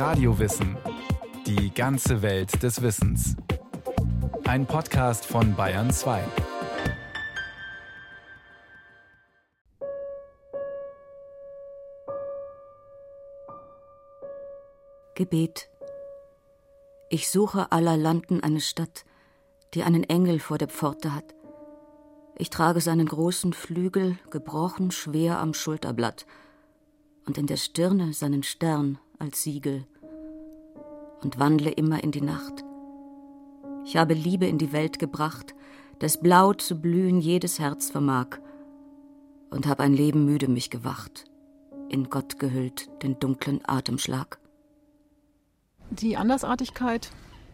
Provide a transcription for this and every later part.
Radiowissen. Die ganze Welt des Wissens. Ein Podcast von Bayern 2. Gebet. Ich suche aller Landen eine Stadt, die einen Engel vor der Pforte hat. Ich trage seinen großen Flügel gebrochen schwer am Schulterblatt und in der Stirne seinen Stern als Siegel und wandle immer in die Nacht. Ich habe Liebe in die Welt gebracht, das Blau zu blühen jedes Herz vermag, und hab ein Leben müde mich gewacht, in Gott gehüllt den dunklen Atemschlag. Die Andersartigkeit,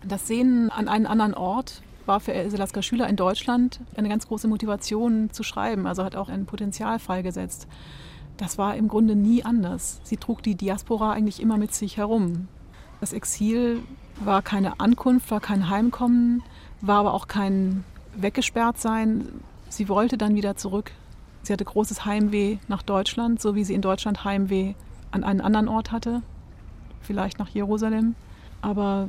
das Sehen an einen anderen Ort, war für Else Lasker Schüler in Deutschland eine ganz große Motivation zu schreiben, also hat auch ein Potenzial freigesetzt. Das war im Grunde nie anders. Sie trug die Diaspora eigentlich immer mit sich herum. Das Exil war keine Ankunft, war kein Heimkommen, war aber auch kein Weggesperrtsein. Sie wollte dann wieder zurück. Sie hatte großes Heimweh nach Deutschland, so wie sie in Deutschland Heimweh an einen anderen Ort hatte, vielleicht nach Jerusalem. Aber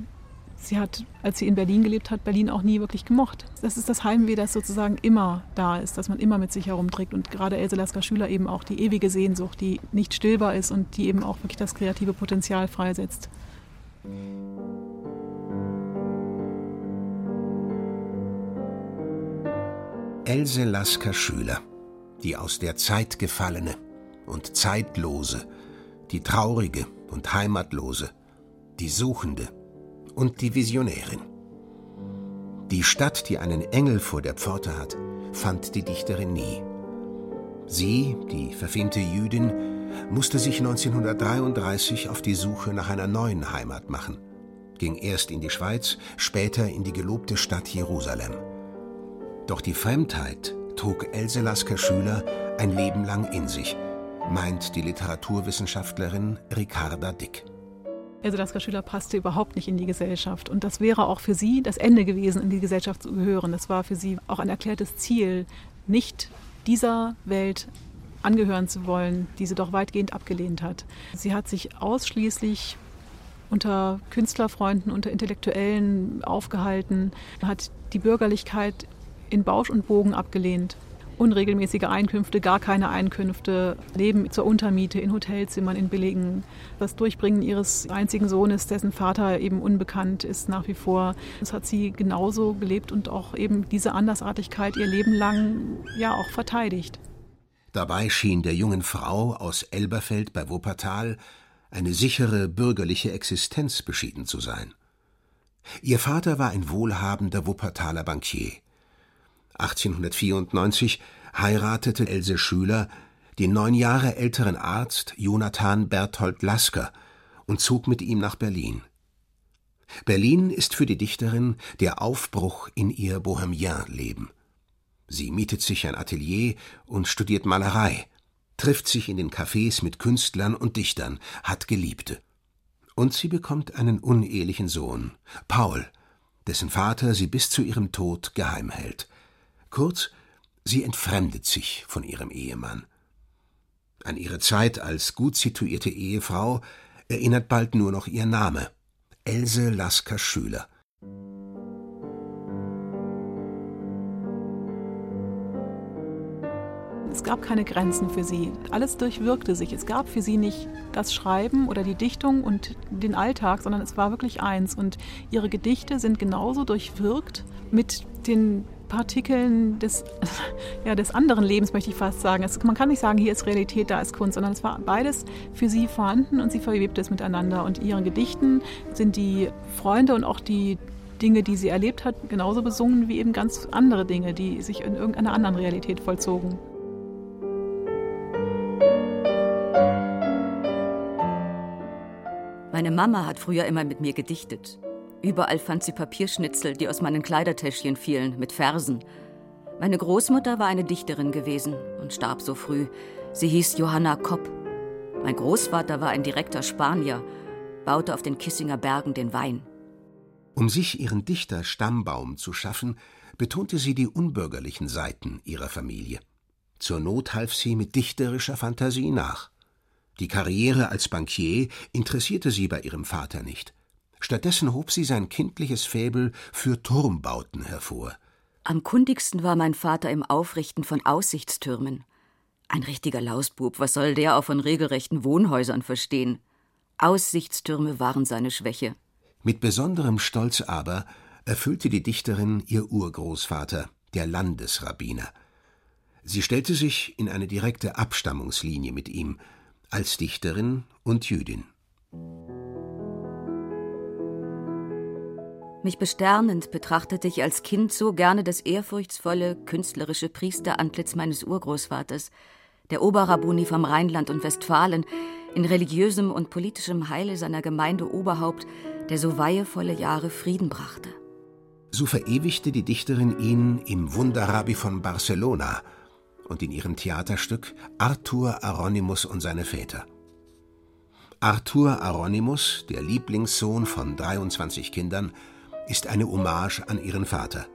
sie hat, als sie in Berlin gelebt hat, Berlin auch nie wirklich gemocht. Das ist das Heimweh, das sozusagen immer da ist, das man immer mit sich herumträgt. Und gerade Else Lasker Schüler eben auch die ewige Sehnsucht, die nicht stillbar ist und die eben auch wirklich das kreative Potenzial freisetzt. Else Lasker Schüler, die aus der Zeit gefallene und zeitlose, die traurige und heimatlose, die Suchende und die Visionärin. Die Stadt, die einen Engel vor der Pforte hat, fand die Dichterin nie. Sie, die verfemte Jüdin, musste sich 1933 auf die Suche nach einer neuen Heimat machen, ging erst in die Schweiz, später in die gelobte Stadt Jerusalem. Doch die Fremdheit trug Else Lasker Schüler ein Leben lang in sich, meint die Literaturwissenschaftlerin Ricarda Dick. Also Lasker Schüler passte überhaupt nicht in die Gesellschaft. Und das wäre auch für sie das Ende gewesen, in die Gesellschaft zu gehören. Das war für sie auch ein erklärtes Ziel, nicht dieser Welt angehören zu wollen, die sie doch weitgehend abgelehnt hat. Sie hat sich ausschließlich unter Künstlerfreunden, unter Intellektuellen aufgehalten, hat die Bürgerlichkeit in Bausch und Bogen abgelehnt unregelmäßige Einkünfte, gar keine Einkünfte, Leben zur Untermiete in Hotelzimmern, in billigen. Das Durchbringen ihres einzigen Sohnes, dessen Vater eben unbekannt ist nach wie vor. Das hat sie genauso gelebt und auch eben diese Andersartigkeit ihr Leben lang ja auch verteidigt. Dabei schien der jungen Frau aus Elberfeld bei Wuppertal eine sichere bürgerliche Existenz beschieden zu sein. Ihr Vater war ein wohlhabender Wuppertaler Bankier. 1894 heiratete Else Schüler den neun Jahre älteren Arzt Jonathan Berthold Lasker und zog mit ihm nach Berlin. Berlin ist für die Dichterin der Aufbruch in ihr Bohemien-Leben. Sie mietet sich ein Atelier und studiert Malerei, trifft sich in den Cafés mit Künstlern und Dichtern, hat Geliebte. Und sie bekommt einen unehelichen Sohn, Paul, dessen Vater sie bis zu ihrem Tod geheim hält. Kurz, sie entfremdet sich von ihrem Ehemann. An ihre Zeit als gut situierte Ehefrau erinnert bald nur noch ihr Name Else Lasker Schüler. Es gab keine Grenzen für sie. Alles durchwirkte sich. Es gab für sie nicht das Schreiben oder die Dichtung und den Alltag, sondern es war wirklich eins. Und ihre Gedichte sind genauso durchwirkt mit den Partikeln des, ja, des anderen Lebens, möchte ich fast sagen. Es, man kann nicht sagen, hier ist Realität, da ist Kunst, sondern es war beides für sie vorhanden und sie verwebte es miteinander. Und ihren Gedichten sind die Freunde und auch die Dinge, die sie erlebt hat, genauso besungen wie eben ganz andere Dinge, die sich in irgendeiner anderen Realität vollzogen. Meine Mama hat früher immer mit mir gedichtet. Überall fand sie Papierschnitzel, die aus meinen Kleidertäschchen fielen, mit Versen. Meine Großmutter war eine Dichterin gewesen und starb so früh. Sie hieß Johanna Kopp. Mein Großvater war ein direkter Spanier, baute auf den Kissinger Bergen den Wein. Um sich ihren Dichterstammbaum zu schaffen, betonte sie die unbürgerlichen Seiten ihrer Familie. Zur Not half sie mit dichterischer Fantasie nach. Die Karriere als Bankier interessierte sie bei ihrem Vater nicht. Stattdessen hob sie sein kindliches Faible für Turmbauten hervor. Am kundigsten war mein Vater im Aufrichten von Aussichtstürmen. Ein richtiger Lausbub, was soll der auch von regelrechten Wohnhäusern verstehen? Aussichtstürme waren seine Schwäche. Mit besonderem Stolz aber erfüllte die Dichterin ihr Urgroßvater, der Landesrabbiner. Sie stellte sich in eine direkte Abstammungslinie mit ihm, als Dichterin und Jüdin. Mich besternend betrachtete ich als Kind so gerne das ehrfurchtsvolle, künstlerische Priesterantlitz meines Urgroßvaters, der Oberrabbuni vom Rheinland und Westfalen, in religiösem und politischem Heile seiner Gemeinde Oberhaupt, der so weihevolle Jahre Frieden brachte. So verewigte die Dichterin ihn im Wunderrabbi von Barcelona und in ihrem Theaterstück Arthur Aronimus und seine Väter. Arthur Aronimus, der Lieblingssohn von 23 Kindern, ist eine Hommage an ihren Vater.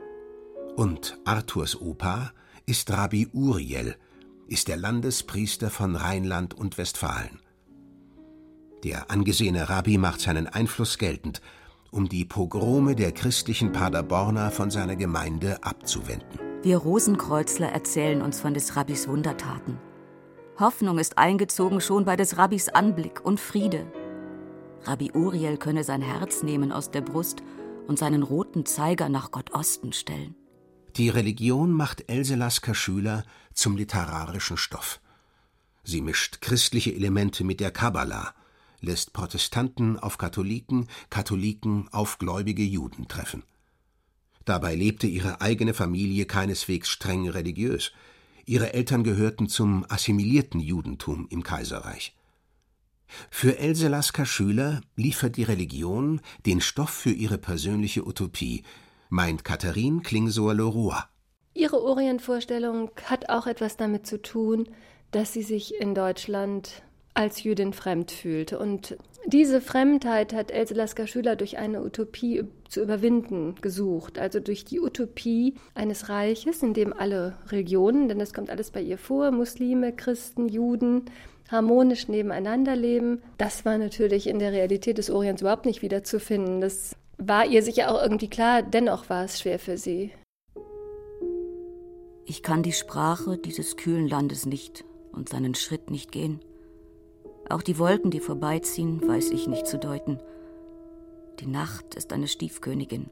Und Arthurs Opa ist Rabbi Uriel, ist der Landespriester von Rheinland und Westfalen. Der angesehene Rabbi macht seinen Einfluss geltend, um die Pogrome der christlichen Paderborner von seiner Gemeinde abzuwenden. Wir Rosenkreuzler erzählen uns von des Rabbis Wundertaten. Hoffnung ist eingezogen schon bei des Rabbis Anblick und Friede. Rabbi Uriel könne sein Herz nehmen aus der Brust und seinen roten Zeiger nach Gott Osten stellen. Die Religion macht Else Lasker Schüler zum literarischen Stoff. Sie mischt christliche Elemente mit der Kabbala, lässt Protestanten auf Katholiken, Katholiken auf gläubige Juden treffen. Dabei lebte ihre eigene Familie keineswegs streng religiös. Ihre Eltern gehörten zum assimilierten Judentum im Kaiserreich. Für Else Lasker Schüler liefert die Religion den Stoff für ihre persönliche Utopie, meint Katharine Klingsohr-Leroy. Ihre Orientvorstellung hat auch etwas damit zu tun, dass sie sich in Deutschland als Jüdin fremd fühlte. Und diese Fremdheit hat Else Lasker Schüler durch eine Utopie zu überwinden gesucht. Also durch die Utopie eines Reiches, in dem alle Religionen, denn das kommt alles bei ihr vor, Muslime, Christen, Juden, harmonisch nebeneinander leben. Das war natürlich in der Realität des Orients überhaupt nicht wiederzufinden. Das war ihr sicher auch irgendwie klar, dennoch war es schwer für sie. Ich kann die Sprache dieses kühlen Landes nicht und seinen Schritt nicht gehen. Auch die Wolken, die vorbeiziehen, weiß ich nicht zu deuten. Die Nacht ist eine Stiefkönigin.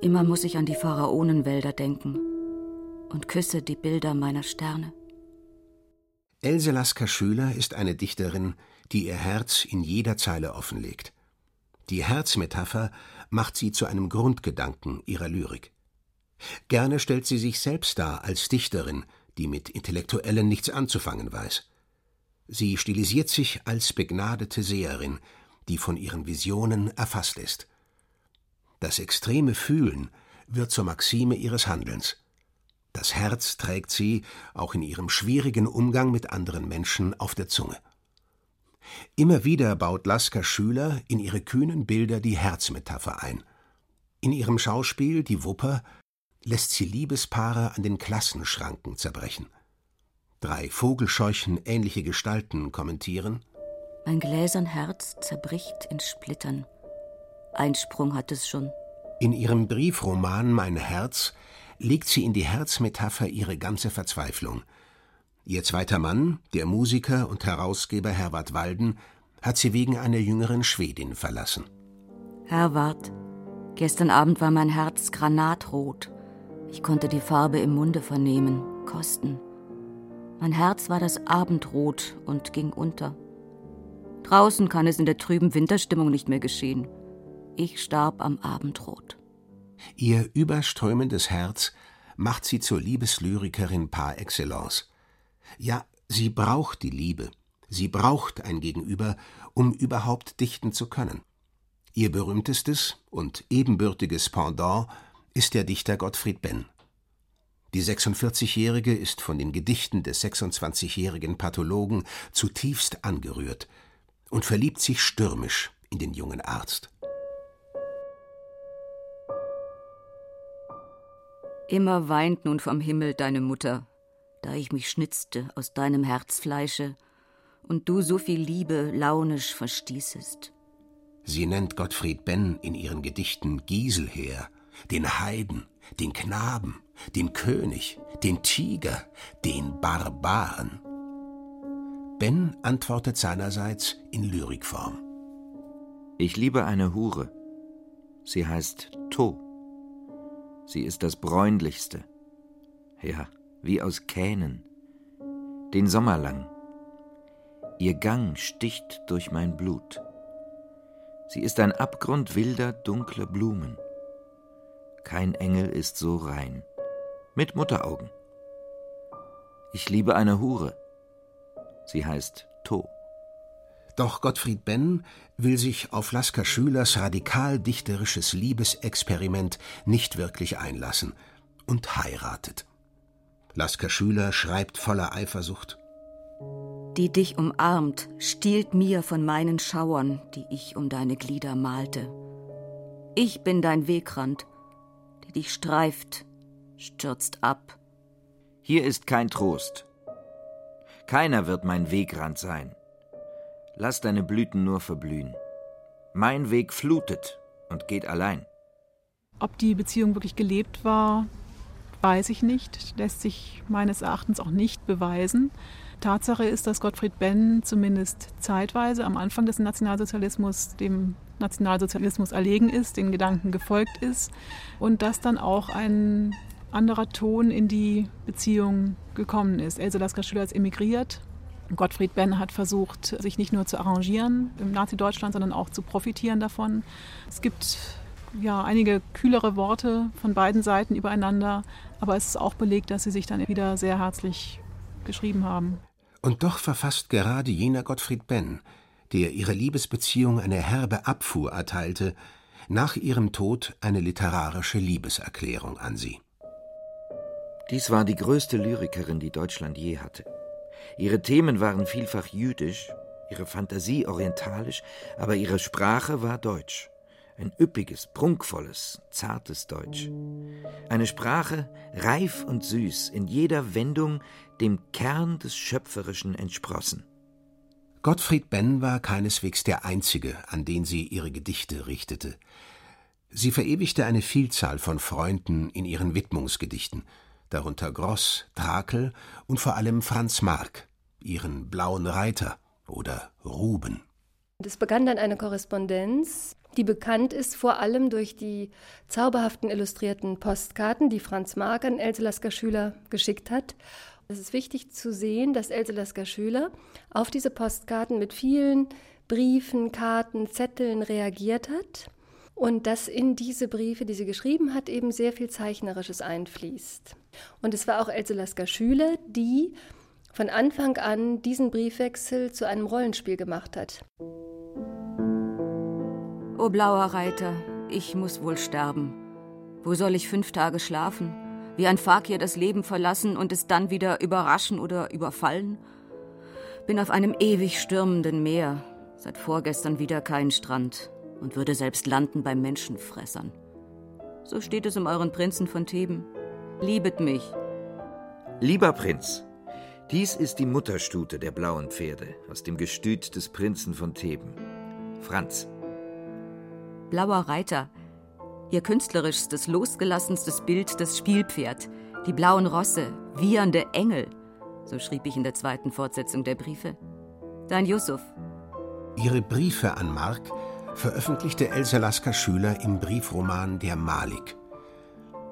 Immer muss ich an die Pharaonenwälder denken und küsse die Bilder meiner Sterne. Else Lasker Schüler ist eine Dichterin, die ihr Herz in jeder Zeile offenlegt. Die Herzmetapher macht sie zu einem Grundgedanken ihrer Lyrik. Gerne stellt sie sich selbst dar als Dichterin, die mit Intellektuellen nichts anzufangen weiß. Sie stilisiert sich als begnadete Seherin, die von ihren Visionen erfasst ist. Das extreme Fühlen wird zur Maxime ihres Handelns. Das Herz trägt sie, auch in ihrem schwierigen Umgang mit anderen Menschen, auf der Zunge. Immer wieder baut Lasker Schüler in ihre kühnen Bilder die Herzmetapher ein. In ihrem Schauspiel Die Wupper lässt sie Liebespaare an den Klassenschranken zerbrechen. Drei Vogelscheuchen ähnliche Gestalten kommentieren Mein gläsern Herz zerbricht in Splittern. Einsprung hat es schon. In ihrem Briefroman Mein Herz legt sie in die Herzmetapher ihre ganze Verzweiflung. Ihr zweiter Mann, der Musiker und Herausgeber Herwart Walden, hat sie wegen einer jüngeren Schwedin verlassen. Herwart, gestern Abend war mein Herz granatrot. Ich konnte die Farbe im Munde vernehmen, kosten. Mein Herz war das Abendrot und ging unter. Draußen kann es in der trüben Winterstimmung nicht mehr geschehen. Ich starb am Abendrot. Ihr überströmendes Herz macht sie zur Liebeslyrikerin par excellence. Ja, sie braucht die Liebe, sie braucht ein Gegenüber, um überhaupt dichten zu können. Ihr berühmtestes und ebenbürtiges Pendant ist der Dichter Gottfried Benn. Die 46-Jährige ist von den Gedichten des 26-jährigen Pathologen zutiefst angerührt und verliebt sich stürmisch in den jungen Arzt. Immer weint nun vom Himmel deine Mutter, da ich mich schnitzte aus deinem Herzfleische und du so viel Liebe launisch verstießest. Sie nennt Gottfried Benn in ihren Gedichten Gieselher, den Heiden, den Knaben, den König, den Tiger, den Barbaren. Ben antwortet seinerseits in Lyrikform. Ich liebe eine Hure. Sie heißt To. Sie ist das bräunlichste. Ja, wie aus Kähnen. Den Sommer lang. Ihr Gang sticht durch mein Blut. Sie ist ein Abgrund wilder, dunkler Blumen. Kein Engel ist so rein. Mit Mutteraugen. Ich liebe eine Hure. Sie heißt To. Doch Gottfried Benn will sich auf Lasker Schülers radikal dichterisches Liebesexperiment nicht wirklich einlassen und heiratet. Lasker Schüler schreibt voller Eifersucht die dich umarmt, stiehlt mir von meinen Schauern, die ich um deine Glieder malte. Ich bin dein Wegrand, die dich streift, stürzt ab. Hier ist kein Trost. Keiner wird mein Wegrand sein. Lass deine Blüten nur verblühen. Mein Weg flutet und geht allein. Ob die Beziehung wirklich gelebt war, weiß ich nicht, lässt sich meines Erachtens auch nicht beweisen. Tatsache ist, dass Gottfried Benn zumindest zeitweise am Anfang des Nationalsozialismus dem Nationalsozialismus erlegen ist, den Gedanken gefolgt ist und dass dann auch ein anderer Ton in die Beziehung gekommen ist. Else Lasker Schüler ist emigriert. Gottfried Benn hat versucht, sich nicht nur zu arrangieren im Nazi-Deutschland, sondern auch zu profitieren davon. Es gibt ja einige kühlere Worte von beiden Seiten übereinander, aber es ist auch belegt, dass sie sich dann wieder sehr herzlich geschrieben haben. Und doch verfasst gerade jener Gottfried Benn, der ihrer Liebesbeziehung eine herbe Abfuhr erteilte, nach ihrem Tod eine literarische Liebeserklärung an sie. Dies war die größte Lyrikerin, die Deutschland je hatte. Ihre Themen waren vielfach jüdisch, ihre Fantasie orientalisch, aber ihre Sprache war deutsch. Ein üppiges, prunkvolles, zartes Deutsch. Eine Sprache reif und süß, in jeder Wendung dem Kern des Schöpferischen entsprossen. Gottfried Benn war keineswegs der Einzige, an den sie ihre Gedichte richtete. Sie verewigte eine Vielzahl von Freunden in ihren Widmungsgedichten, darunter Gross, Trakel und vor allem Franz Marc, ihren Blauen Reiter oder Ruben. Es begann dann eine Korrespondenz, die bekannt ist vor allem durch die zauberhaften illustrierten Postkarten, die Franz Marc an Else Lasker Schüler geschickt hat. Es ist wichtig zu sehen, dass Else Lasker Schüler auf diese Postkarten mit vielen Briefen, Karten, Zetteln reagiert hat und dass in diese Briefe, die sie geschrieben hat, eben sehr viel Zeichnerisches einfließt. Und es war auch Else Lasker Schüler, die von Anfang an diesen Briefwechsel zu einem Rollenspiel gemacht hat. O blauer Reiter, ich muss wohl sterben. Wo soll ich fünf Tage schlafen? Wie ein Fakir das Leben verlassen und es dann wieder überraschen oder überfallen? Bin auf einem ewig stürmenden Meer, seit vorgestern wieder kein Strand und würde selbst landen bei Menschenfressern. So steht es um euren Prinzen von Theben. Liebet mich. Lieber Prinz, dies ist die Mutterstute der blauen Pferde aus dem Gestüt des Prinzen von Theben. Franz. Blauer Reiter, ihr künstlerischstes, losgelassenstes Bild das Spielpferd, die blauen Rosse, wiehernde Engel, so schrieb ich in der zweiten Fortsetzung der Briefe. Dein Yusuf. Ihre Briefe an Mark veröffentlichte Elsa Lasker Schüler im Briefroman Der Malik.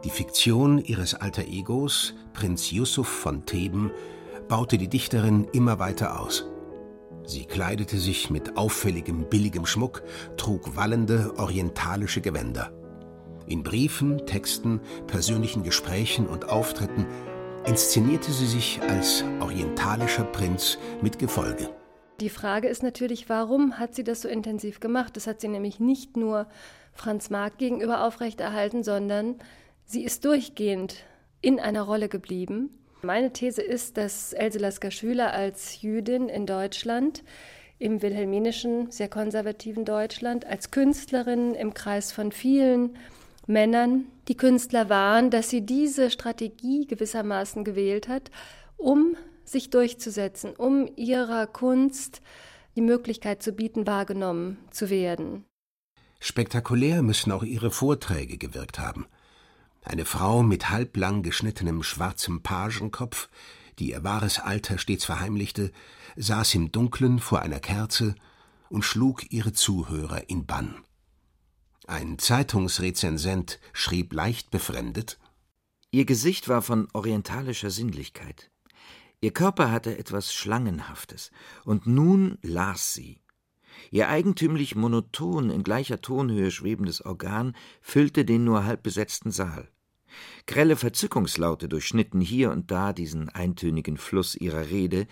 Die Fiktion ihres alter Egos, Prinz Yusuf von Theben, baute die Dichterin immer weiter aus. Sie kleidete sich mit auffälligem, billigem Schmuck, trug wallende, orientalische Gewänder. In Briefen, Texten, persönlichen Gesprächen und Auftritten inszenierte sie sich als orientalischer Prinz mit Gefolge. Die Frage ist natürlich, warum hat sie das so intensiv gemacht? Das hat sie nämlich nicht nur Franz Marc gegenüber aufrechterhalten, sondern sie ist durchgehend in einer Rolle geblieben meine These ist, dass Else Lasker Schüler als Jüdin in Deutschland, im wilhelminischen, sehr konservativen Deutschland, als Künstlerin im Kreis von vielen Männern, die Künstler waren, dass sie diese Strategie gewissermaßen gewählt hat, um sich durchzusetzen, um ihrer Kunst die Möglichkeit zu bieten, wahrgenommen zu werden. Spektakulär müssen auch ihre Vorträge gewirkt haben. Eine Frau mit halblang geschnittenem schwarzem Pagenkopf, die ihr wahres Alter stets verheimlichte, saß im Dunkeln vor einer Kerze und schlug ihre Zuhörer in Bann. Ein Zeitungsrezensent schrieb leicht befremdet Ihr Gesicht war von orientalischer Sinnlichkeit. Ihr Körper hatte etwas Schlangenhaftes, und nun las sie. Ihr eigentümlich monoton in gleicher Tonhöhe schwebendes Organ füllte den nur halb besetzten Saal. Grelle Verzückungslaute durchschnitten hier und da diesen eintönigen Fluss ihrer Rede,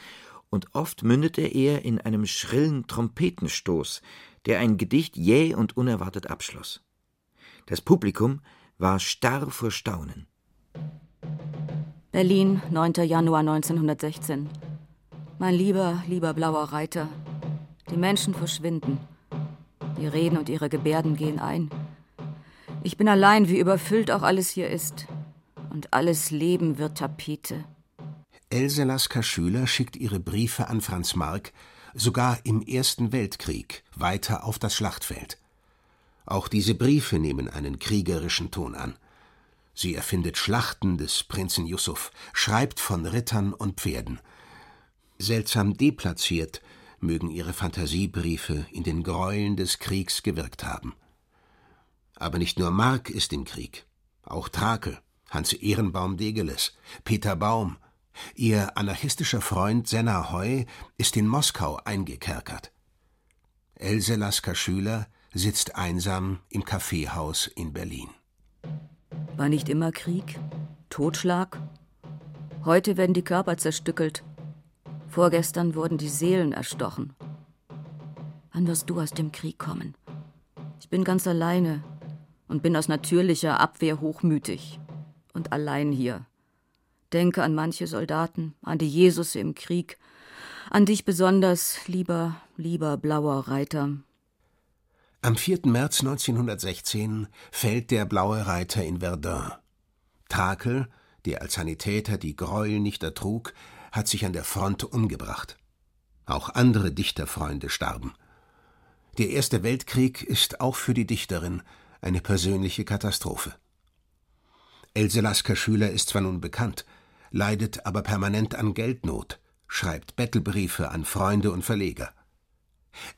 und oft mündete er in einem schrillen Trompetenstoß, der ein Gedicht jäh und unerwartet abschloss. Das Publikum war starr vor Staunen. Berlin, 9. Januar 1916. Mein lieber, lieber blauer Reiter, die Menschen verschwinden. Die Reden und ihre Gebärden gehen ein. Ich bin allein, wie überfüllt auch alles hier ist. Und alles Leben wird Tapete. Else Lasker Schüler schickt ihre Briefe an Franz Mark sogar im Ersten Weltkrieg weiter auf das Schlachtfeld. Auch diese Briefe nehmen einen kriegerischen Ton an. Sie erfindet Schlachten des Prinzen Yusuf, schreibt von Rittern und Pferden. Seltsam deplatziert mögen ihre Fantasiebriefe in den Gräueln des Kriegs gewirkt haben. Aber nicht nur Mark ist im Krieg, auch Trakel, Hans Ehrenbaum Degeles, Peter Baum, ihr anarchistischer Freund Senna Heu ist in Moskau eingekerkert. Else Lasker Schüler sitzt einsam im Kaffeehaus in Berlin. War nicht immer Krieg? Totschlag? Heute werden die Körper zerstückelt, Vorgestern wurden die Seelen erstochen. Wann wirst du aus dem Krieg kommen? Ich bin ganz alleine und bin aus natürlicher Abwehr hochmütig und allein hier. Denke an manche Soldaten, an die Jesus im Krieg, an dich besonders, lieber, lieber blauer Reiter. Am 4. März 1916 fällt der blaue Reiter in Verdun. Trakel, der als Sanitäter die Gräuel nicht ertrug, hat sich an der Front umgebracht. Auch andere Dichterfreunde starben. Der Erste Weltkrieg ist auch für die Dichterin eine persönliche Katastrophe. Else Lasker Schüler ist zwar nun bekannt, leidet aber permanent an Geldnot, schreibt Bettelbriefe an Freunde und Verleger.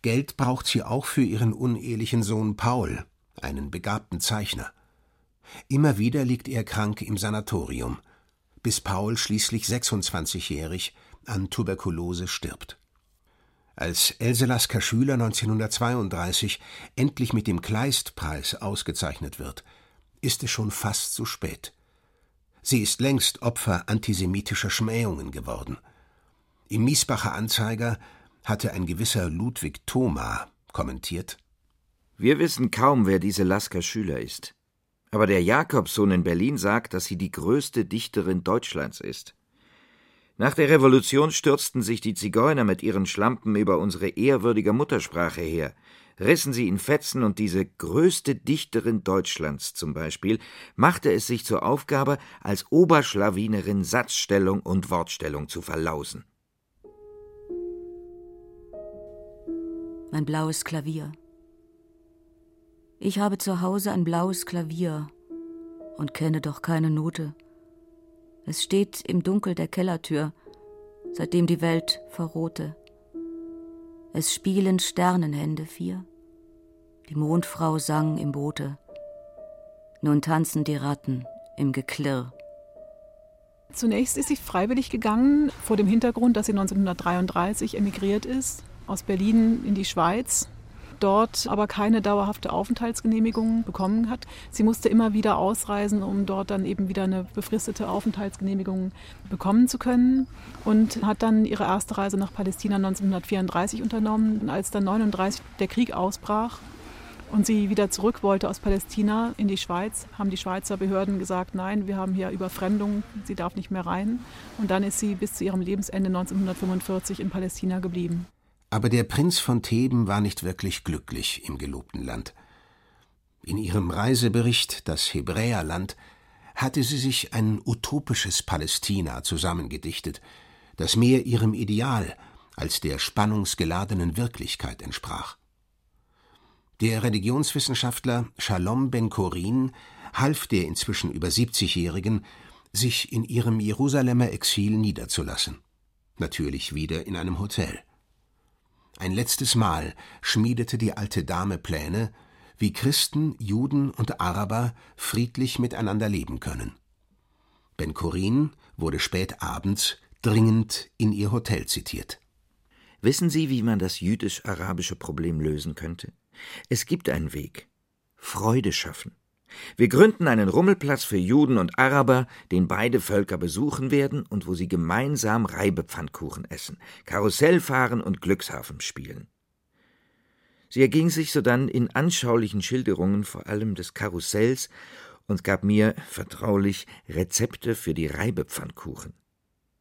Geld braucht sie auch für ihren unehelichen Sohn Paul, einen begabten Zeichner. Immer wieder liegt er krank im Sanatorium, bis Paul schließlich 26-jährig an Tuberkulose stirbt. Als Else Lasker Schüler 1932 endlich mit dem Kleistpreis ausgezeichnet wird, ist es schon fast zu spät. Sie ist längst Opfer antisemitischer Schmähungen geworden. Im Miesbacher Anzeiger hatte ein gewisser Ludwig Thoma kommentiert: Wir wissen kaum, wer diese Lasker Schüler ist. Aber der Jakobsohn in Berlin sagt, dass sie die größte Dichterin Deutschlands ist. Nach der Revolution stürzten sich die Zigeuner mit ihren Schlampen über unsere ehrwürdige Muttersprache her, rissen sie in Fetzen und diese größte Dichterin Deutschlands zum Beispiel machte es sich zur Aufgabe, als Oberschlawinerin Satzstellung und Wortstellung zu verlausen. Mein blaues Klavier. Ich habe zu Hause ein blaues Klavier und kenne doch keine Note. Es steht im Dunkel der Kellertür, seitdem die Welt verrohte. Es spielen Sternenhände vier. Die Mondfrau sang im Boote. Nun tanzen die Ratten im Geklirr. Zunächst ist sie freiwillig gegangen, vor dem Hintergrund, dass sie 1933 emigriert ist, aus Berlin in die Schweiz, dort aber keine dauerhafte Aufenthaltsgenehmigung bekommen hat. Sie musste immer wieder ausreisen, um dort dann eben wieder eine befristete Aufenthaltsgenehmigung bekommen zu können und hat dann ihre erste Reise nach Palästina 1934 unternommen. Und als dann 1939 der Krieg ausbrach, und sie wieder zurück wollte aus Palästina in die Schweiz, haben die Schweizer Behörden gesagt, nein, wir haben hier Überfremdung, sie darf nicht mehr rein. Und dann ist sie bis zu ihrem Lebensende 1945 in Palästina geblieben. Aber der Prinz von Theben war nicht wirklich glücklich im gelobten Land. In ihrem Reisebericht Das Hebräerland hatte sie sich ein utopisches Palästina zusammengedichtet, das mehr ihrem Ideal als der spannungsgeladenen Wirklichkeit entsprach. Der Religionswissenschaftler Shalom Ben-Korin half der inzwischen über 70-Jährigen, sich in ihrem Jerusalemer Exil niederzulassen. Natürlich wieder in einem Hotel. Ein letztes Mal schmiedete die alte Dame Pläne, wie Christen, Juden und Araber friedlich miteinander leben können. Ben Korin wurde spät abends dringend in ihr Hotel zitiert. Wissen Sie, wie man das jüdisch-arabische Problem lösen könnte? Es gibt einen Weg. Freude schaffen. Wir gründen einen Rummelplatz für Juden und Araber, den beide Völker besuchen werden und wo sie gemeinsam Reibepfannkuchen essen, Karussell fahren und Glückshafen spielen. Sie erging sich sodann in anschaulichen Schilderungen vor allem des Karussells und gab mir vertraulich Rezepte für die Reibepfannkuchen.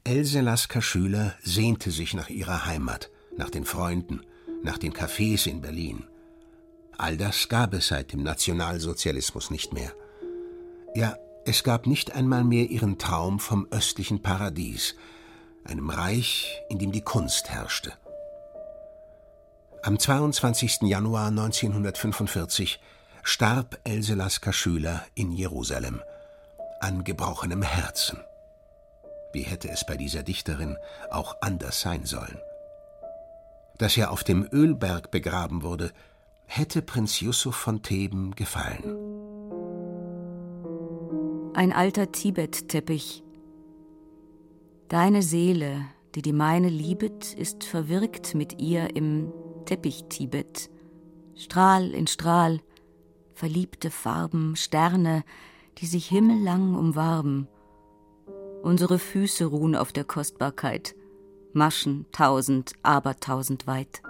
Else Lasker Schüler sehnte sich nach ihrer Heimat, nach den Freunden, nach den Cafés in Berlin. All das gab es seit dem Nationalsozialismus nicht mehr. Ja, es gab nicht einmal mehr ihren Traum vom östlichen Paradies, einem Reich, in dem die Kunst herrschte. Am 22. Januar 1945 starb Else Lasker Schüler in Jerusalem an gebrochenem Herzen. Wie hätte es bei dieser Dichterin auch anders sein sollen? Dass er auf dem Ölberg begraben wurde, hätte Prinz Yusuf von Theben gefallen. Ein alter Tibet-Teppich. Deine Seele, die die meine liebet, ist verwirkt mit ihr im Teppich Tibet. Strahl in Strahl, verliebte Farben, Sterne, die sich himmellang umwarben Unsere Füße ruhen auf der Kostbarkeit, Maschen tausend, abertausend weit.